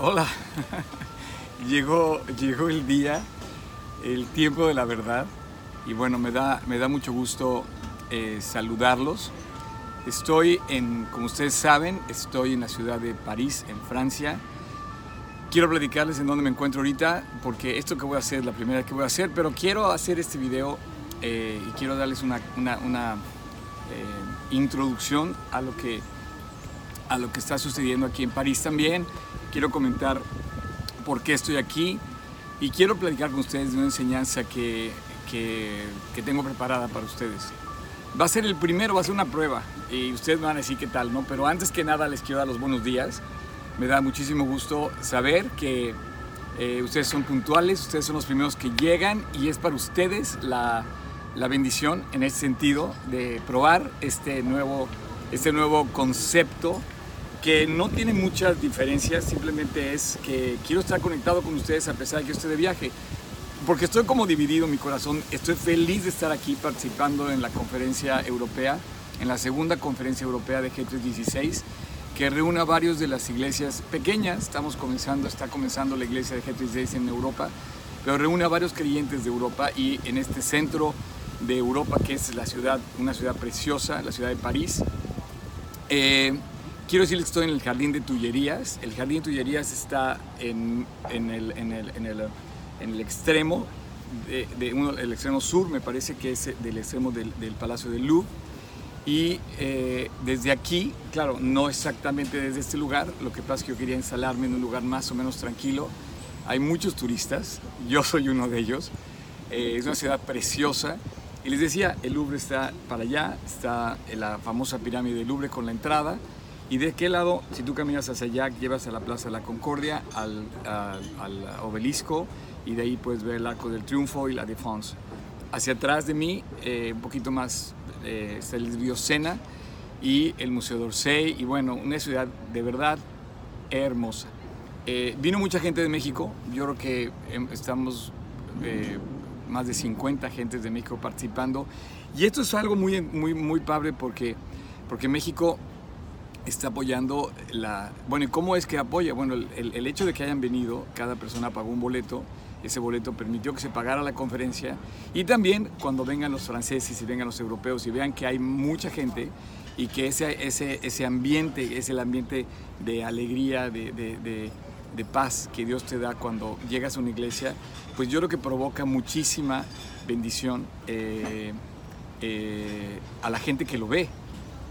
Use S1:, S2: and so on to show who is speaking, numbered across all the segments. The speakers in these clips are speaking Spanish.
S1: Hola, llegó, llegó el día, el tiempo de la verdad y bueno, me da, me da mucho gusto eh, saludarlos. Estoy en, como ustedes saben, estoy en la ciudad de París, en Francia. Quiero platicarles en dónde me encuentro ahorita, porque esto que voy a hacer es la primera que voy a hacer, pero quiero hacer este video eh, y quiero darles una, una, eh, introducción a lo, que, a lo que está sucediendo aquí en París también. Quiero comentar por qué estoy aquí y quiero platicar con ustedes de una enseñanza que, que, que tengo preparada para ustedes. Va a ser el primero, va a ser una prueba y ustedes me van a decir qué tal, ¿no? Pero antes que nada les quiero dar los buenos días. Me da muchísimo gusto saber que eh, ustedes son puntuales, ustedes son los primeros que llegan y es para ustedes la, la bendición en ese sentido de probar este nuevo, este nuevo concepto que no tiene muchas diferencias, simplemente es que quiero estar conectado con ustedes a pesar de que yo esté de viaje porque estoy como dividido mi corazón. Estoy feliz de estar aquí participando en la conferencia europea, en la segunda conferencia europea de G316, que reúne a varios de las iglesias pequeñas. Estamos comenzando, está comenzando la iglesia de G316 en Europa, pero reúne a varios creyentes de Europa y en este centro de Europa, que es la ciudad, una ciudad preciosa, la ciudad de París. Eh, quiero decirles que estoy en el Jardín de Tullerías. El Jardín de Tullerías está en, en el, en el, en el en el extremo, de, de uno, el extremo sur, me parece que es del extremo del, del Palacio del Louvre. Y eh, desde aquí, claro, no exactamente desde este lugar, lo que pasa es que yo quería instalarme en un lugar más o menos tranquilo. Hay muchos turistas, yo soy uno de ellos. Eh, es una ciudad preciosa. Y les decía, el Louvre está para allá, está la famosa pirámide del Louvre con la entrada. Y de qué lado, si tú caminas hacia allá, llevas a la Plaza de la Concordia, al, al, al obelisco, y de ahí puedes ver el Arco del Triunfo y la Défense. Hacia atrás de mí, eh, un poquito más, eh, está el Biosena y el Museo d'Orsay y bueno, una ciudad de verdad hermosa. Eh, vino mucha gente de México, yo creo que estamos eh, más de 50 gentes de México participando y esto es algo muy, muy, muy padre porque, porque México está apoyando la... Bueno, ¿y cómo es que apoya? Bueno, el, el, hecho de que hayan venido, cada persona pagó un boleto, ese boleto permitió que se pagara la conferencia y también cuando vengan los franceses y vengan los europeos y vean que hay mucha gente y que ese, ese, ese ambiente es el ambiente de alegría, de, de, de, de, paz que Dios te da cuando llegas a una iglesia, pues yo creo que provoca muchísima bendición eh, eh, a la gente que lo ve.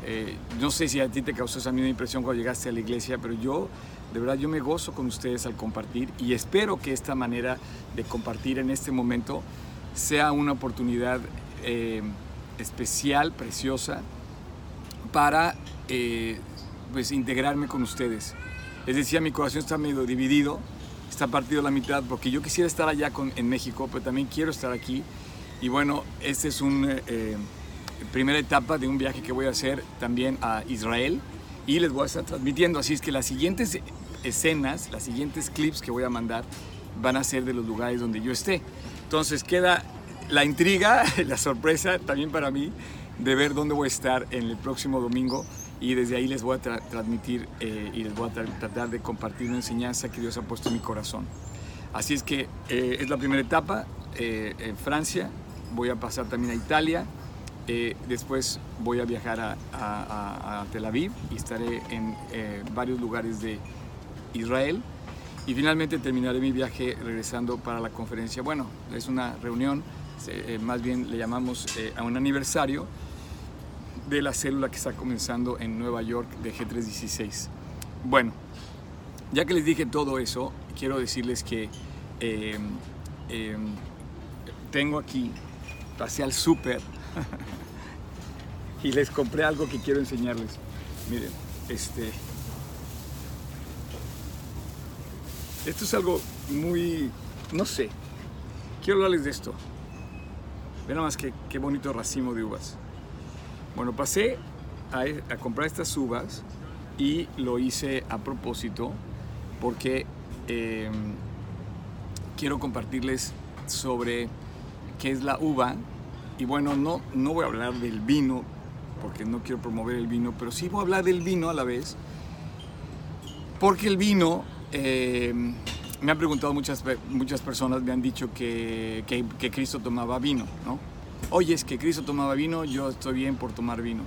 S1: Eh, no sé si a ti te causó esa misma impresión cuando llegaste a la iglesia, pero yo de verdad yo me gozo con ustedes al compartir y espero que esta manera de compartir en este momento sea una oportunidad eh, especial, preciosa, para eh, pues integrarme con ustedes. Les decía, mi corazón está medio dividido, está partido la mitad, porque yo quisiera estar allá con, en México, pero también quiero estar aquí. Y bueno, esta es eh, primera etapa de un viaje que voy a hacer también a Israel y les voy a estar transmitiendo. Así es que las siguientes escenas, las siguientes clips que voy a mandar van a ser de los lugares donde yo esté. Entonces queda la intriga, la sorpresa también para mí de ver dónde voy a estar en el próximo domingo y desde ahí les voy a tra transmitir eh, y les voy a tra tratar de compartir una enseñanza que Dios ha puesto en mi corazón. Así es que eh, es la primera etapa eh, en Francia, voy a pasar también a Italia, eh, después voy a viajar a, Tel Aviv y estaré en eh, varios lugares de Israel. Y finalmente terminaré mi viaje regresando para la conferencia. Bueno, es una reunión, eh, más bien le llamamos a un aniversario de la célula que está comenzando en Nueva York de G316. Bueno, ya que les dije todo eso, quiero decirles que tengo aquí, pasé al súper y les compré algo que quiero enseñarles. Miren, este. Esto es algo muy. No sé. Quiero hablarles de esto. Vean nada más que, qué bonito racimo de uvas. Bueno, pasé a, a, comprar estas uvas y lo hice a propósito porque eh, quiero compartirles sobre qué es la uva y bueno, no, no voy a hablar del vino, porque no quiero promover el vino, pero sí voy a hablar del vino a la vez, porque el vino eh, me han preguntado muchas, muchas personas, me han dicho que, que, que Cristo tomaba vino, ¿no? Oye, es que Cristo tomaba vino, yo estoy bien por tomar vino.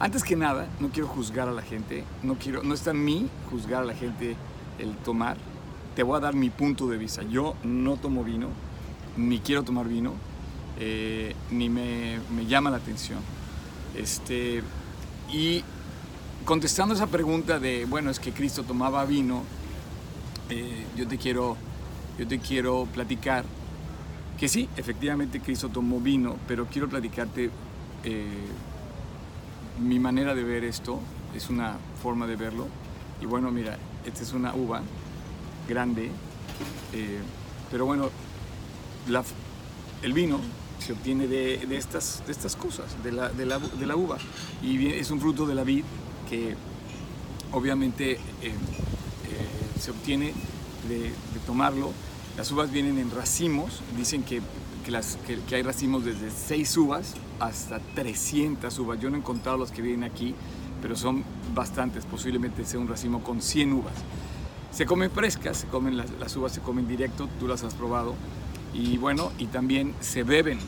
S1: Antes que nada, no quiero juzgar a la gente, no, quiero, no está en mí juzgar a la gente el tomar. Te voy a dar mi punto de vista. Yo no tomo vino, ni quiero tomar vino, eh, ni me, me, llama la atención. Este, y contestando esa pregunta de, bueno, es que Cristo tomaba vino, eh, yo, te quiero, yo te quiero platicar que sí, efectivamente Cristo tomó vino, pero quiero platicarte eh, mi manera de ver esto, es una forma de verlo. Y bueno, mira, esta es una uva grande, pero bueno, el vino se obtiene de, estas, de estas cosas, de la, de, la, de la, uva. Y es un fruto de la vid que obviamente eh, eh, se obtiene de, tomarlo. Las uvas vienen en racimos, dicen que, que, las, que hay racimos desde 6 uvas hasta 300 uvas. Yo no he encontrado los que vienen aquí, pero son bastantes, posiblemente sea un racimo con 100 uvas. Se comen frescas, se comen las, las, uvas se comen directo, tú las has probado. Y bueno, y también se beben.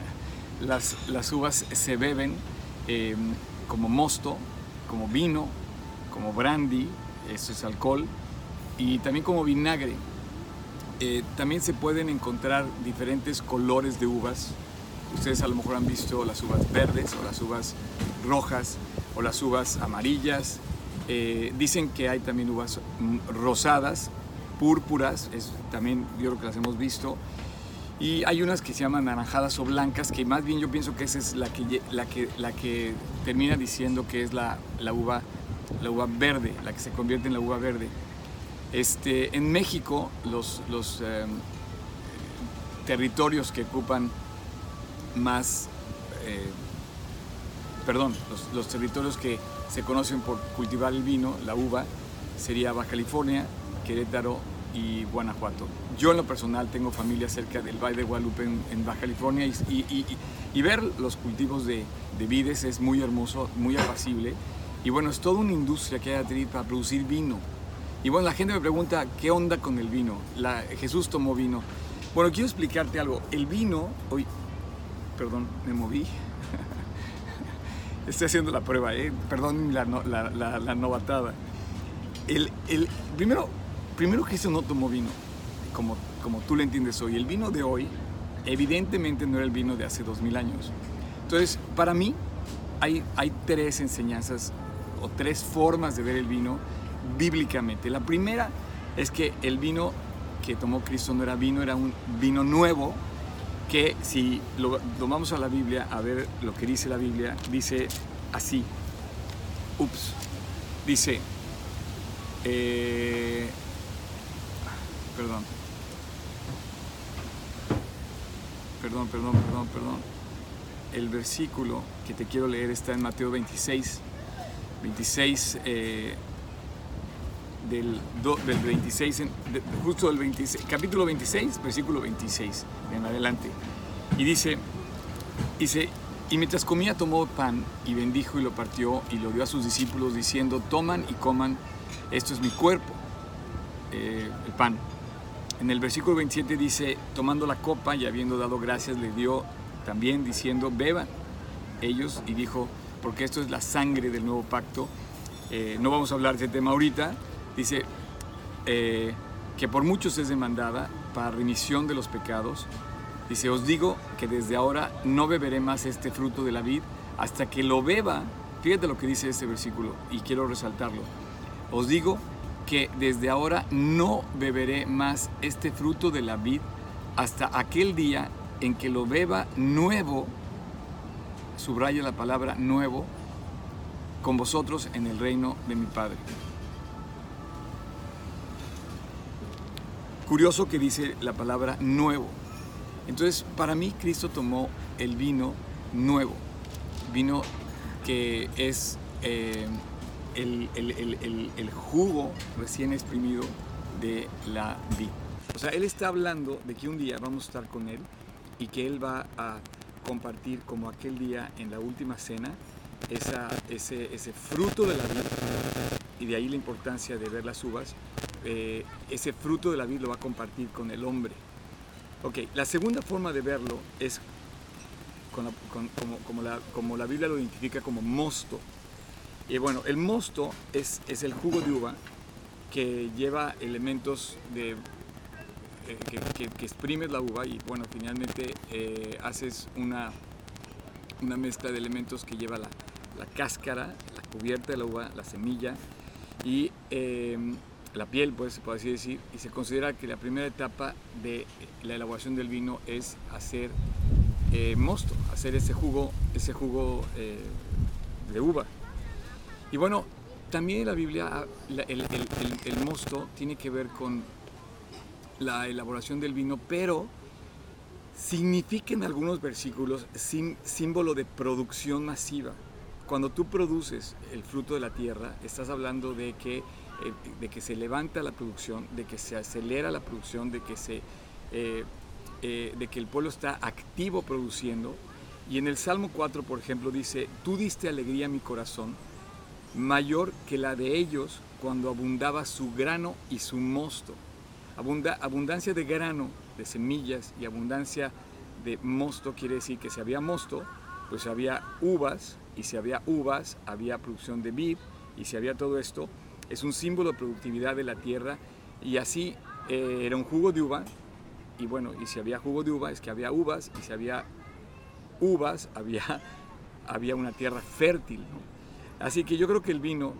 S1: las, las, uvas se beben eh, como mosto, como vino, como brandy, eso es alcohol, y también como vinagre. Eh, también se pueden encontrar diferentes colores de uvas. Ustedes a lo mejor han visto las uvas verdes o las uvas rojas o las uvas amarillas. Eh, dicen que hay también uvas rosadas, púrpuras, también yo creo que las hemos visto. Y hay unas que se llaman naranjadas o blancas, que más bien yo pienso que esa es la que, la que, la que termina diciendo que es la, la, uva, la uva verde, la que se convierte en la uva verde. Este, en México, los, los eh, territorios que ocupan más, eh, perdón, los, los, territorios que se conocen por cultivar el vino, la uva, sería Baja California, Querétaro y Guanajuato. Yo en lo personal tengo familia cerca del Valle de Guadalupe en, Baja California y, ver los cultivos de, de vides es muy hermoso, muy apacible. Y bueno, es toda una industria que hay para producir vino. Y bueno, la gente me pregunta, ¿qué onda con el vino? La, Jesús tomó vino. Bueno, quiero explicarte algo. El vino, hoy, perdón, me moví. Estoy haciendo la prueba, ¿eh? perdón la, la, la novatada. El, el, primero, primero Cristo no tomó vino, como, como tú lo entiendes hoy. El vino de hoy, evidentemente no era el vino de hace dos mil años. Entonces, para mí, hay, hay tres enseñanzas o tres formas de ver el vino bíblicamente. La primera es que el vino que tomó Cristo no era vino, era un vino nuevo que si lo tomamos a la Biblia, a ver lo que dice la Biblia, dice así, ups, dice, eh, perdón, perdón, perdón, perdón, perdón, el versículo que te quiero leer está en Mateo 26, 26, eh, del, del 26, de, justo del 26, capítulo 26, versículo 26 en adelante. Y dice, dice, y mientras comía tomó pan y bendijo y lo partió y lo dio a sus discípulos diciendo, toman y coman, esto es mi cuerpo, eh, el pan. En el versículo 27 dice, tomando la copa y habiendo dado gracias, le dio también diciendo, beban ellos y dijo, porque esto es la sangre del nuevo pacto. Eh, no vamos a hablar de tema ahorita, dice eh, que por muchos es demandada para remisión de los pecados. Dice, os digo que desde ahora no beberé más este fruto de la vid hasta que lo beba. Fíjate lo que dice este versículo y quiero resaltarlo. Os digo que desde ahora no beberé más este fruto de la vid hasta aquel día en que lo beba nuevo, subraya la palabra nuevo, con vosotros en el reino de mi Padre. Curioso que dice la palabra nuevo. Entonces, para mí, Cristo tomó el vino nuevo, vino que es eh, el, el, el, el, jugo recién exprimido de la vid. O sea, Él está hablando de que un día vamos a estar con Él y que Él va a compartir como aquel día en la última cena esa, ese, ese fruto de la vid y de ahí la importancia de ver las uvas eh, ese fruto de la vida lo va a compartir con el hombre. Ok, la segunda forma de verlo es como, como, la, como, la, Biblia lo identifica como mosto. Y bueno, el mosto es, es el jugo de uva que lleva elementos eh, que, que, exprimes la uva y bueno, finalmente eh, haces una, una mezcla de elementos que lleva la, la, cáscara, la cubierta de la uva, la semilla y em, la piel, pues puede así decir, y se considera que la primera etapa de la elaboración del vino es hacer eh, mosto, hacer ese jugo, ese jugo de uva. Y bueno, también la Biblia el, mosto tiene que ver con la elaboración del vino, pero significa en algunos versículos símbolo de producción masiva. Cuando tú produces el fruto de la tierra, estás hablando de que, eh, de que se levanta la producción, de que se acelera la producción, de que, se, eh, eh, de que el pueblo está activo produciendo. Y en el Salmo 4, por ejemplo, dice, tú diste alegría a mi corazón mayor que la de ellos cuando abundaba su grano y su mosto. abundancia de grano, de semillas y abundancia de mosto quiere decir que si había mosto, pues había uvas, y si había uvas, había producción de vid, y si había todo esto, es un símbolo de productividad de la tierra, y así eh, era un jugo de uva, y bueno, y si había jugo de uva, es que había uvas, y si había uvas, había, había una tierra fértil. Así que yo creo que el vino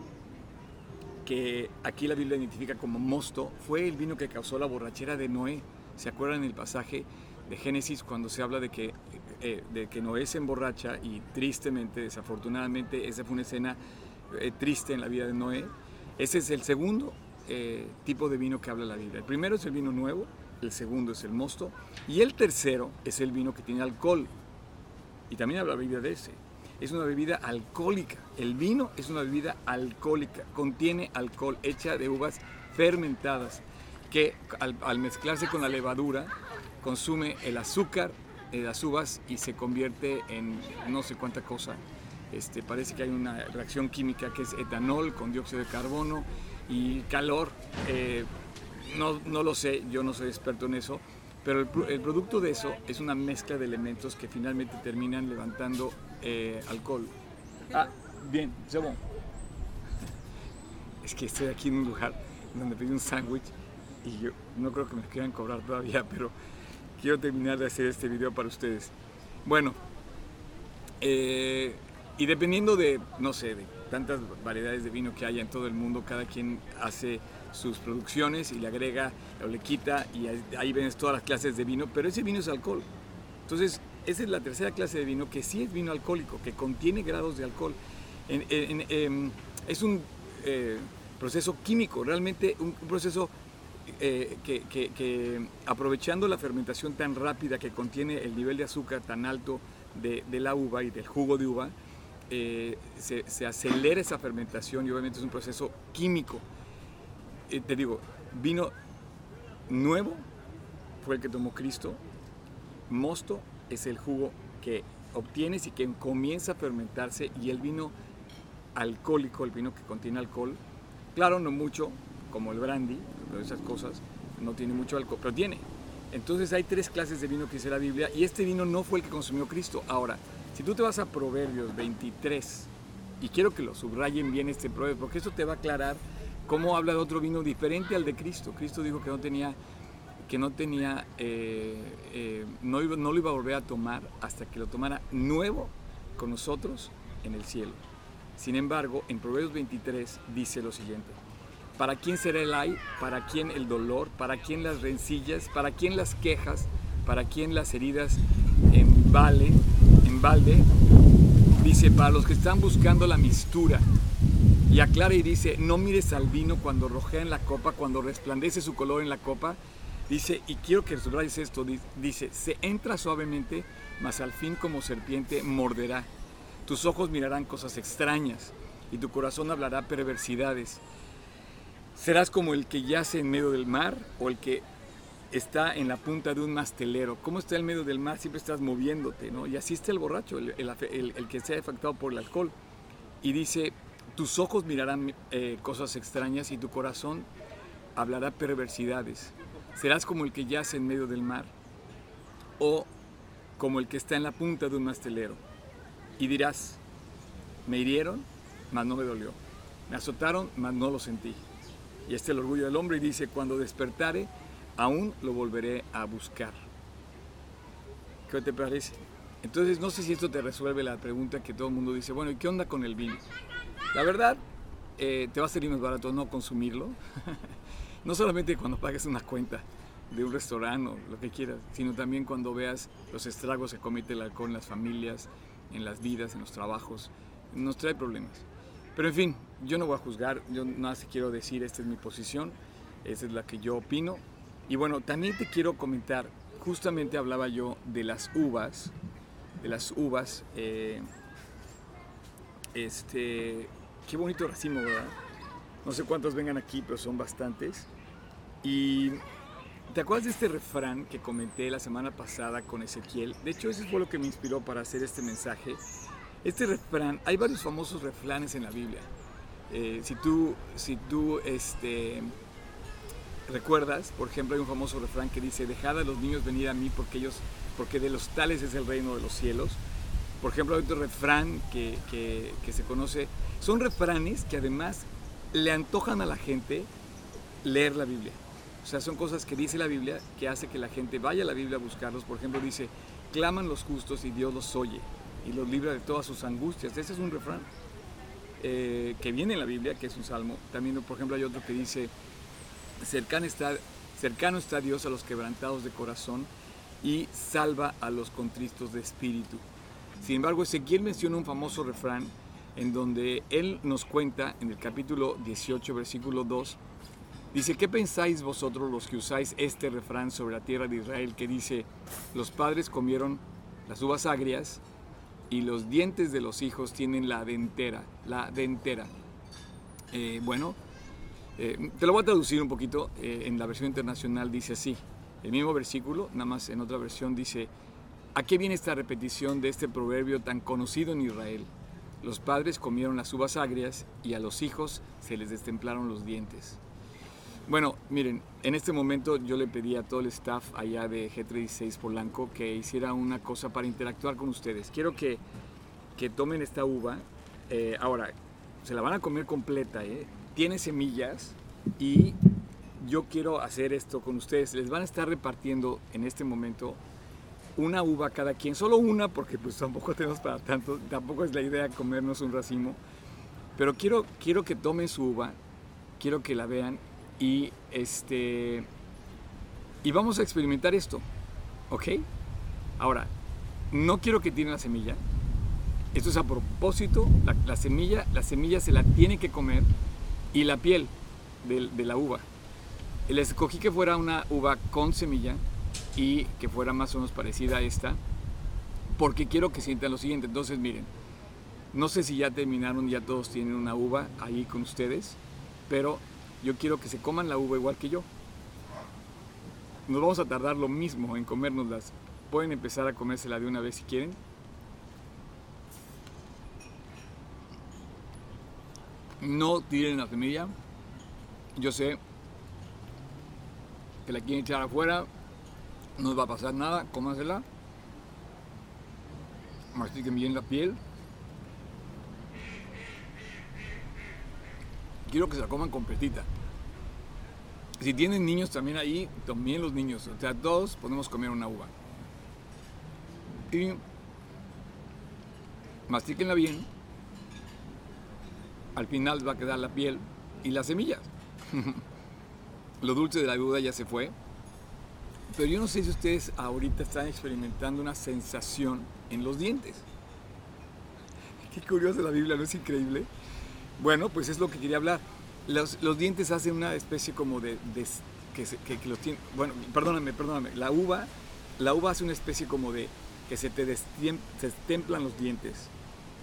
S1: que aquí la Biblia identifica como mosto fue el vino que causó la borrachera de Noé. ¿Se acuerdan el pasaje de Génesis cuando se habla de que, eh, de que Noé se emborracha y tristemente, desafortunadamente, esa fue una escena eh, triste en la vida de Noé? Ese es el segundo eh, tipo de vino que habla la Biblia. El primero es el vino nuevo, el segundo es el mosto y el tercero es el vino que tiene alcohol. Y también habla la Biblia de ese es una bebida alcohólica. El vino es una bebida alcohólica, contiene alcohol hecha de uvas fermentadas que al, mezclarse con la levadura consume el azúcar de las uvas y se convierte en no sé cuánta cosa. Este, parece que hay una reacción química que es etanol con dióxido de carbono y calor. Eh, no, no lo sé, yo no soy experto en eso, pero el, producto de eso es una mezcla de elementos que finalmente terminan levantando eh, alcohol. Ah, bien, c'est Es que estoy aquí en un lugar donde pedí un sándwich y yo no creo que me quieran cobrar todavía, pero quiero terminar de hacer este video para ustedes. Bueno, eh, y dependiendo de, no sé, de tantas variedades de vino que haya en todo el mundo, cada quien hace sus producciones y le agrega o le quita y ahí ven todas las clases de vino, pero ese vino es alcohol. Entonces, esa es la tercera clase de vino que sí es vino alcohólico, que contiene grados de alcohol. Em, es un eh, proceso químico, realmente un, proceso eh, que, aprovechando la fermentación tan rápida que contiene el nivel de azúcar tan alto de, la uva y del jugo de uva, eh, se, se, acelera esa fermentación y obviamente es un proceso químico. te digo, vino nuevo fue el que tomó Cristo, mosto es el jugo que obtienes y que comienza a fermentarse y el vino alcohólico, el vino que contiene alcohol, claro, no mucho, como el brandy, pero esas cosas, no tiene mucho alcohol, pero tiene. Entonces hay tres clases de vino que dice la Biblia y este vino no fue el que consumió Cristo. Ahora, si tú te vas a Proverbios 23, y quiero que lo subrayen bien este proverbio, porque eso te va a aclarar cómo habla de otro vino diferente al de Cristo. Cristo dijo que no tenía que no tenía, eh, eh, no, no lo iba a volver a tomar hasta que lo tomara nuevo con nosotros en el cielo. Sin embargo, en Proverbios 23 dice lo siguiente, ¿para quién será el ay? ¿Para quién el dolor? ¿Para quién las rencillas? ¿Para quién las quejas? ¿Para quién las heridas en, vale, en balde? Dice, para los que están buscando la mistura. Y aclara y dice, no mires al vino cuando rojea en la copa, cuando resplandece su color en la copa, Dice, y quiero que subrayes esto, dice, se entra suavemente, mas al fin como serpiente morderá. Tus ojos mirarán cosas extrañas y tu corazón hablará perversidades. Serás como el que yace en medio del mar o el que está en la punta de un mastelero. ¿Cómo está en medio del mar? Siempre estás moviéndote, ¿no? Y así está el borracho, el, que se ha afectado por el alcohol. Y dice, tus ojos mirarán eh, cosas extrañas y tu corazón hablará perversidades. Serás como el que yace en medio del mar o como el que está en la punta de un mastelero. Y dirás, me hirieron, mas no me dolió. Me azotaron, mas no lo sentí. Y este es el orgullo del hombre y dice, cuando despertare, aún lo volveré a buscar. ¿Qué te parece? Entonces no sé si esto te resuelve la pregunta que todo el mundo dice, bueno, ¿y qué onda con el vino? La verdad, eh, te va a salir más barato no consumirlo. no solamente cuando pagues una cuenta de un restaurante o lo que quieras, sino también cuando veas los estragos que comete el alcohol en las familias, en las vidas, en los trabajos. Nos trae problemas. Pero en fin, yo no voy a juzgar, yo nada más quiero decir, esta es mi posición, esta es la que yo opino. Y bueno, también te quiero comentar, justamente hablaba yo de las uvas, de las uvas, eh, este, qué bonito racimo, ¿verdad? No sé cuántos vengan aquí, pero son bastantes. Y ¿te acuerdas de este refrán que comenté la semana pasada con Ezequiel? De hecho, ese fue lo que me inspiró para hacer este mensaje. Este refrán, hay varios famosos refranes en la Biblia. Eh, si tú, si tú este, recuerdas, por ejemplo, hay un famoso refrán que dice, dejad a los niños venir a mí porque ellos, porque de los tales es el reino de los cielos. Por ejemplo, hay otro refrán que, que, se conoce, son refranes que además le antojan a la gente leer la Biblia. O sea, son cosas que dice la Biblia que hace que la gente vaya a la Biblia a buscarlos. Por ejemplo, dice, claman los justos y Dios los oye y los libra de todas sus angustias. Ese es un refrán eh, que viene en la Biblia, que es un salmo. También, por ejemplo, hay otro que dice, cercano está, cercano está Dios a los quebrantados de corazón y salva a los contristos de espíritu. Sin embargo, Ezequiel menciona un famoso refrán en donde él nos cuenta en el capítulo 18, versículo 2, dice, ¿qué pensáis vosotros los que usáis este refrán sobre la tierra de Israel que dice, los padres comieron las uvas agrias y los dientes de los hijos tienen la dentera, la dentera. Eh, bueno, eh, te lo voy a traducir un poquito, eh, en la versión internacional dice así, el mismo versículo, nada más en otra versión dice, ¿a qué viene esta repetición de este proverbio tan conocido en Israel? Los padres comieron las uvas agrias y a los hijos se les destemplaron los dientes. Bueno, miren, en este momento yo le pedí a todo el staff allá de G36 Polanco que hiciera una cosa para interactuar con ustedes. Quiero que, que tomen esta uva. Eh, ahora, se la van a comer completa, ¿eh? Tiene semillas y yo quiero hacer esto con ustedes. Les van a estar repartiendo en este momento una uva cada quien, solo una porque pues tampoco tenemos para tanto, tampoco es la idea comernos un racimo, pero quiero, quiero que tomen su uva, quiero que la vean y este y vamos a experimentar esto, ¿ok? Ahora, no quiero que tiren la semilla. Esto es a propósito. La, semilla, la semilla se la tiene que comer y la piel de, de la uva. Les escogí que fuera una uva con semilla y que fuera más o menos parecida a esta, porque quiero que sientan lo siguiente. Entonces, miren, no sé si ya terminaron, ya todos tienen una uva ahí con ustedes, pero yo quiero que se coman la uva igual que yo. Nos vamos a tardar lo mismo en comérnoslas. Pueden empezar a comérsela de una vez si quieren. No tiren la semilla. Yo sé que la quieren echar afuera. No va a pasar nada. Cómansela. Mastiquen bien la piel. quiero que se la coman completita. Si tienen niños también ahí, también los niños. O sea, todos podemos comer una uva. Y mastíquenla bien. Al final va a quedar la piel y las semillas. Lo dulce de la uva ya se fue. Pero yo no sé si ustedes ahorita están experimentando una sensación en los dientes. Qué curioso la Biblia, ¿no es increíble? Bueno, pues es lo que quería hablar. Los, dientes hacen una especie como de... que, que, los tiene, bueno, perdóname, perdóname. La uva, la uva hace una especie como de que se te los dientes.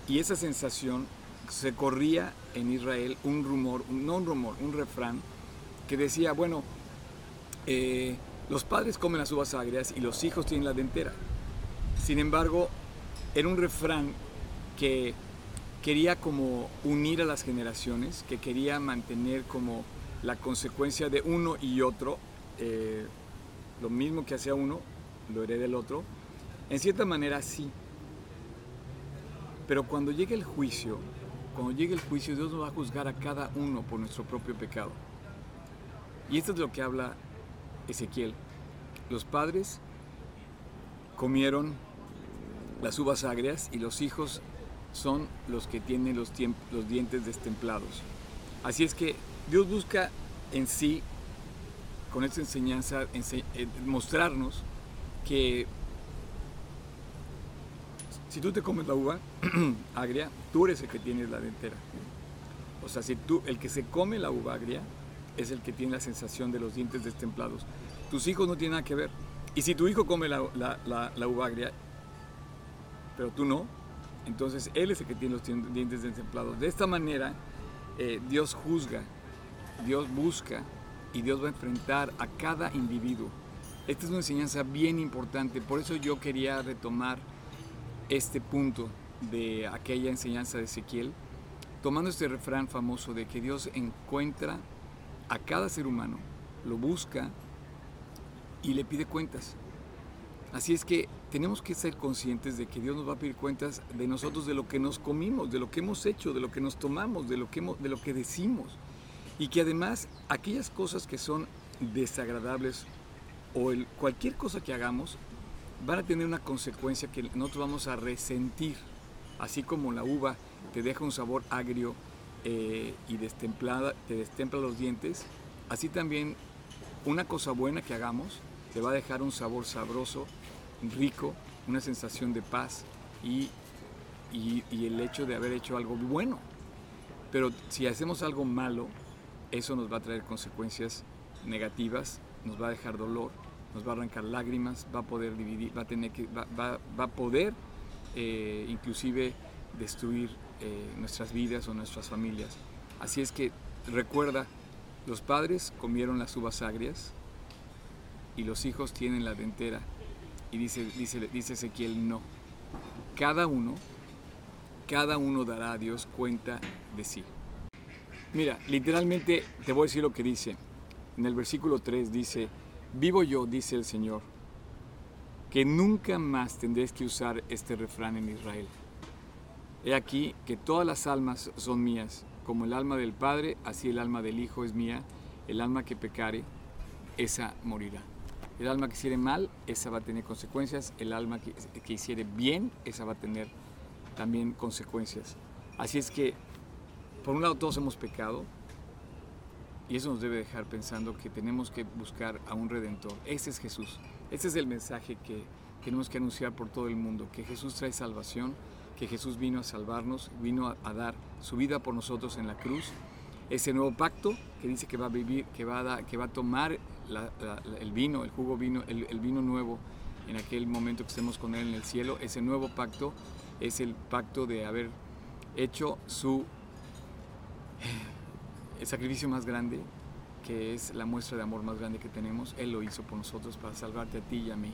S1: Y esa sensación se corría en Israel un rumor, no un rumor, un refrán que decía, bueno, eh, los padres comen las uvas agrias y los hijos tienen la dentera. Sin embargo, era un refrán que quería como unir a las generaciones, que quería mantener como la consecuencia de uno y otro, eh, lo mismo que hacía uno, lo hereda el otro. En cierta manera sí. Pero cuando llegue el juicio, cuando llegue el juicio, Dios nos va a juzgar a cada uno por nuestro propio pecado. Y esto es lo que habla Ezequiel. Los padres comieron las uvas agrias y los hijos son los que tienen los, dientes destemplados. Así es que Dios busca en sí, con esta enseñanza, eh, mostrarnos que si tú te comes la uva agria, tú eres el que tiene la dentera. O sea, si tú, el que se come la uva agria es el que tiene la sensación de los dientes destemplados. Tus hijos no tienen nada que ver. Y si tu hijo come la, la agria, pero tú no, entonces Él es el que tiene los dientes destemplados. De esta manera, eh, Dios juzga, Dios busca y Dios va a enfrentar a cada individuo. Esta es una enseñanza bien importante, por eso yo quería retomar este punto de aquella enseñanza de Ezequiel, tomando este refrán famoso de que Dios encuentra a cada ser humano, lo busca y le pide cuentas. Así es que tenemos que ser conscientes de que Dios nos va a pedir cuentas de nosotros, de lo que nos comimos, de lo que hemos hecho, de lo que nos tomamos, de lo que, de lo que decimos. Y que además aquellas cosas que son desagradables o cualquier cosa que hagamos van a tener una consecuencia que nosotros vamos a resentir. Así como la uva te deja un sabor agrio eh, y destemplada, te destempla los dientes, así también una cosa buena que hagamos te va a dejar un sabor sabroso rico, una sensación de paz y, el hecho de haber hecho algo bueno. Pero si hacemos algo malo, eso nos va a traer consecuencias negativas, nos va a dejar dolor, nos va a arrancar lágrimas, va a poder dividir, va a tener que, va, a poder eh, inclusive destruir eh, nuestras vidas o nuestras familias. Así es que recuerda, los padres comieron las uvas agrias y los hijos tienen la dentera y dice, dice, dice Ezequiel, no. Cada uno, cada uno dará a Dios cuenta de sí. Mira, literalmente te voy a decir lo que dice. En el versículo 3 dice, vivo yo, dice el Señor, que nunca más tendréis que usar este refrán en Israel. He aquí que todas las almas son mías, como el alma del Padre, así el alma del Hijo es mía, el alma que pecare, esa morirá. El alma que hiciere mal, esa va a tener consecuencias. El alma que, que hiciere bien, esa va a tener también consecuencias. Así es que, por un lado, todos hemos pecado. Y eso nos debe dejar pensando que tenemos que buscar a un redentor. Ese es Jesús. Ese es el mensaje que tenemos que anunciar por todo el mundo. Que Jesús trae salvación, que Jesús vino a salvarnos, vino a, dar su vida por nosotros en la cruz. Ese nuevo pacto que dice que va a vivir, que va a, tomar el vino, el jugo vino, el, vino nuevo en aquel momento que estemos con Él en el cielo, ese nuevo pacto es el pacto de haber hecho su el sacrificio más grande, que es la muestra de amor más grande que tenemos. Él lo hizo por nosotros para salvarte a ti y a mí.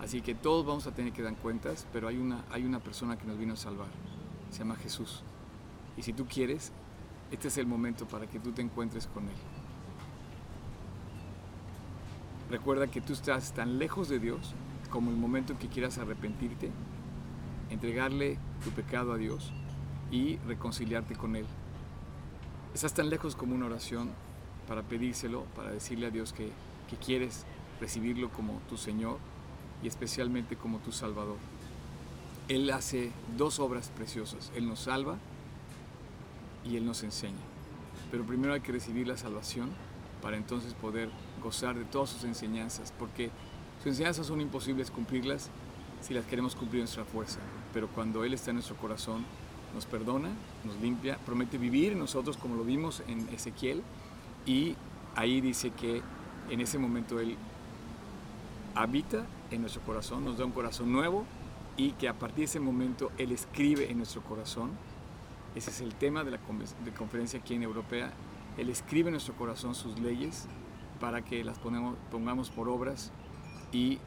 S1: Así que todos vamos a tener que dar cuentas, pero hay una, hay una persona que nos vino a salvar. Se llama Jesús. Y si tú quieres, este es el momento para que tú te encuentres con Él. Recuerda que tú estás tan lejos de Dios como el momento en que quieras arrepentirte, entregarle tu pecado a Dios y reconciliarte con Él. Estás tan lejos como una oración para pedírselo, para decirle a Dios que, que quieres recibirlo como tu Señor especialmente como tu Salvador. Él hace dos obras preciosas. Él nos salva y Él nos enseña. Pero primero hay que recibir la salvación para entonces poder gozar de todas sus enseñanzas, porque sus enseñanzas son imposibles cumplirlas si las queremos cumplir en nuestra fuerza, pero cuando Él está en nuestro corazón, nos perdona, nos limpia, promete vivir en nosotros como lo vimos en Ezequiel, y ahí dice que en ese momento Él habita en nuestro corazón, nos da un corazón nuevo y que a partir de ese momento Él escribe en nuestro corazón. Ese es el tema de la conferencia aquí en Europea él escribe en nuestro corazón sus leyes para que las ponemos, pongamos por obras y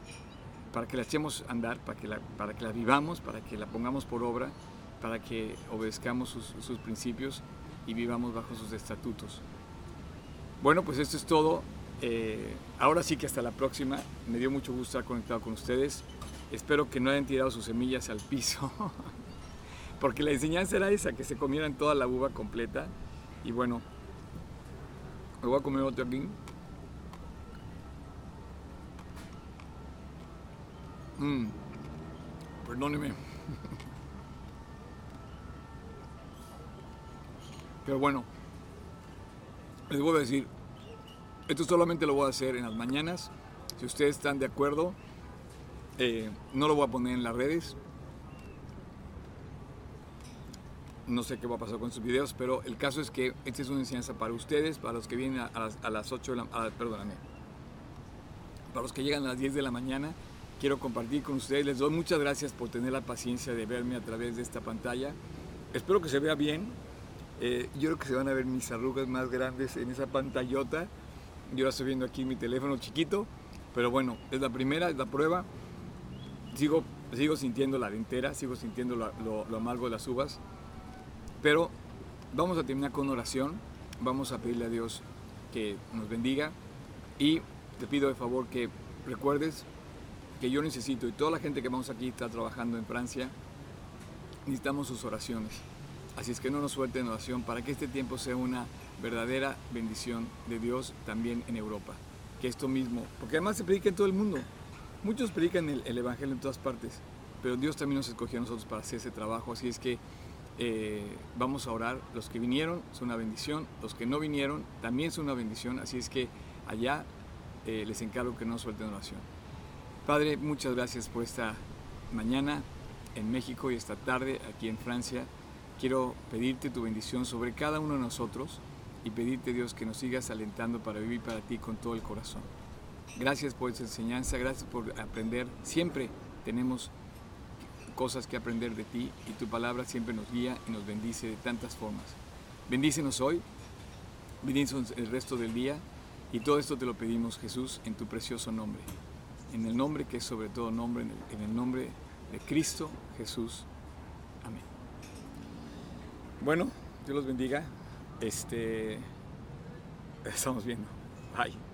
S1: para que las echemos a andar, para que, la, para que la vivamos, para que la pongamos por obra, para que obedezcamos sus, sus principios y vivamos bajo sus estatutos. Bueno, pues esto es todo. Eh, ahora sí que hasta la próxima. Me dio mucho gusto estar conectado con ustedes. Espero que no hayan tirado sus semillas al piso. Porque la enseñanza era esa, que se comieran toda la uva completa. Y bueno, me voy a comer otro aquí. Mmm, perdóneme. Pero bueno, les voy a decir, esto solamente lo voy a hacer en las mañanas. Si ustedes están de acuerdo, eh, no lo voy a poner en las redes. No sé qué va a pasar con sus videos, pero el caso es que esta es una enseñanza para ustedes, para los que vienen a, las, a las 8 de la perdóname, para los que llegan a las 10 de la mañana, quiero compartir con ustedes. Les doy muchas gracias por tener la paciencia de verme a través de esta pantalla. Espero que se vea bien. Eh, yo creo que se van a ver mis arrugas más grandes en esa pantallota. Yo la estoy viendo aquí en mi teléfono chiquito, pero bueno, es la primera, es la prueba. Sigo, sigo sintiendo la dentera, sigo sintiendo lo, amargo de las uvas, pero vamos a terminar con oración. Vamos a pedirle a Dios que nos bendiga y te pido de favor que recuerdes que yo necesito y toda la gente que vamos aquí está trabajando en Francia, necesitamos sus oraciones. Así es que no nos suelten oración para que este tiempo sea una verdadera bendición de Dios también en Europa. Que esto mismo, porque además se predica en todo el mundo. Muchos predican el, Evangelio en todas partes, pero Dios también nos escogió a nosotros para hacer ese trabajo. Así es que eh, vamos a orar. Los que vinieron son una bendición, los que no vinieron también son una bendición. Así es que allá eh, les encargo que no suelten oración. Padre, muchas gracias por esta mañana en México y esta tarde aquí en Francia. Quiero pedirte tu bendición sobre cada uno de nosotros y pedirte Dios que nos sigas alentando para vivir para ti con todo el corazón. Gracias por esa enseñanza, gracias por aprender. Siempre tenemos cosas que aprender de ti y tu palabra siempre nos guía y nos bendice de tantas formas. Bendícenos hoy, bendícenos el resto del día y todo esto te lo pedimos Jesús en tu precioso nombre en el nombre que es sobre todo nombre, en el, nombre de Cristo Jesús. Amén. Bueno, Dios los bendiga. Este, estamos viendo. Bye.